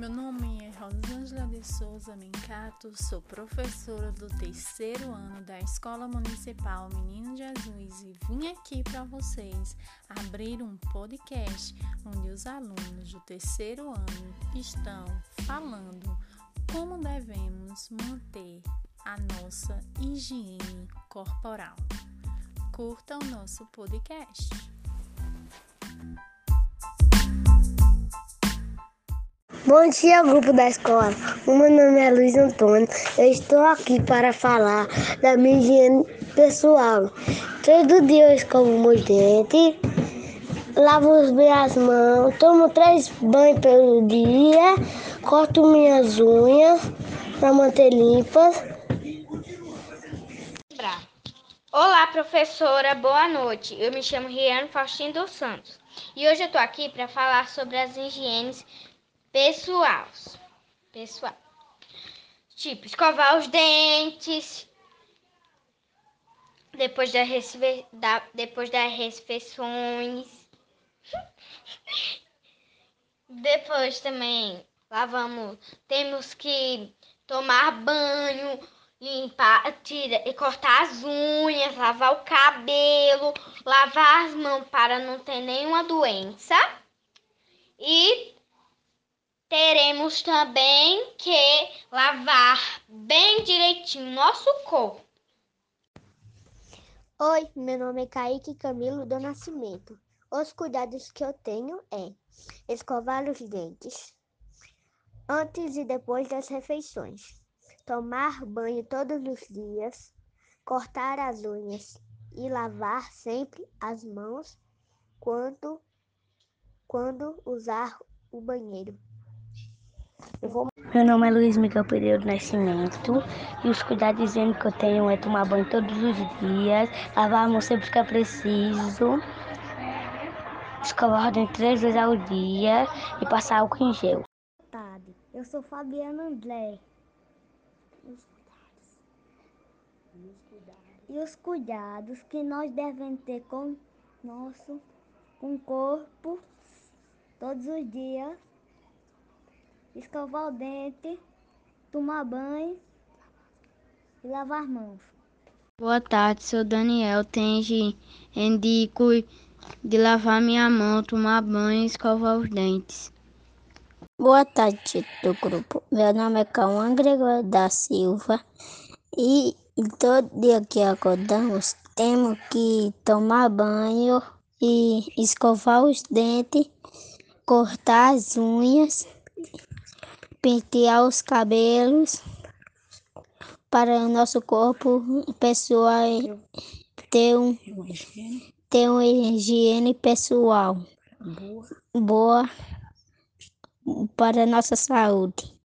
Meu nome é Rosângela de Souza Mincato, sou professora do terceiro ano da Escola Municipal Menino Jesus e vim aqui para vocês abrir um podcast onde os alunos do terceiro ano estão falando como devemos manter a nossa higiene corporal. Curta o nosso podcast. Bom dia, grupo da escola. O meu nome é Luiz Antônio. Eu estou aqui para falar da minha higiene pessoal. Todo dia eu escovo meus dentes, lavo bem as mãos, tomo três banhos pelo dia, corto minhas unhas para manter limpas. Olá, professora, boa noite. Eu me chamo Riano Faustino dos Santos e hoje eu estou aqui para falar sobre as higienes pessoal. Pessoal. Tipo, escovar os dentes. Depois, da, da, depois das refeições. Depois também lavamos. Temos que tomar banho, limpar, tira e cortar as unhas, lavar o cabelo, lavar as mãos para não ter nenhuma doença. E teremos também que lavar bem direitinho nosso corpo. Oi, meu nome é Kaique Camilo do Nascimento. Os cuidados que eu tenho é escovar os dentes antes e depois das refeições, tomar banho todos os dias, cortar as unhas e lavar sempre as mãos quando, quando usar o banheiro. Vou... Meu nome é Luiz Miguel Pereira do Nascimento e os cuidados que eu tenho é tomar banho todos os dias, lavar a mão sempre que é preciso, escovar o dente três vezes ao dia e passar álcool em gel. Boa tarde, eu sou Fabiana André. E os cuidados que nós devemos ter com nosso com corpo todos os dias escovar o dente, tomar banho e lavar as mãos. Boa tarde, sou Daniel. Tenho indico de lavar minha mão, tomar banho e escovar os dentes. Boa tarde, do grupo. Meu nome é Cauã Gregório da Silva e todo dia que acordamos temos que tomar banho e escovar os dentes, cortar as unhas pentear os cabelos para o nosso corpo pessoal ter, um, ter uma higiene pessoal boa para a nossa saúde.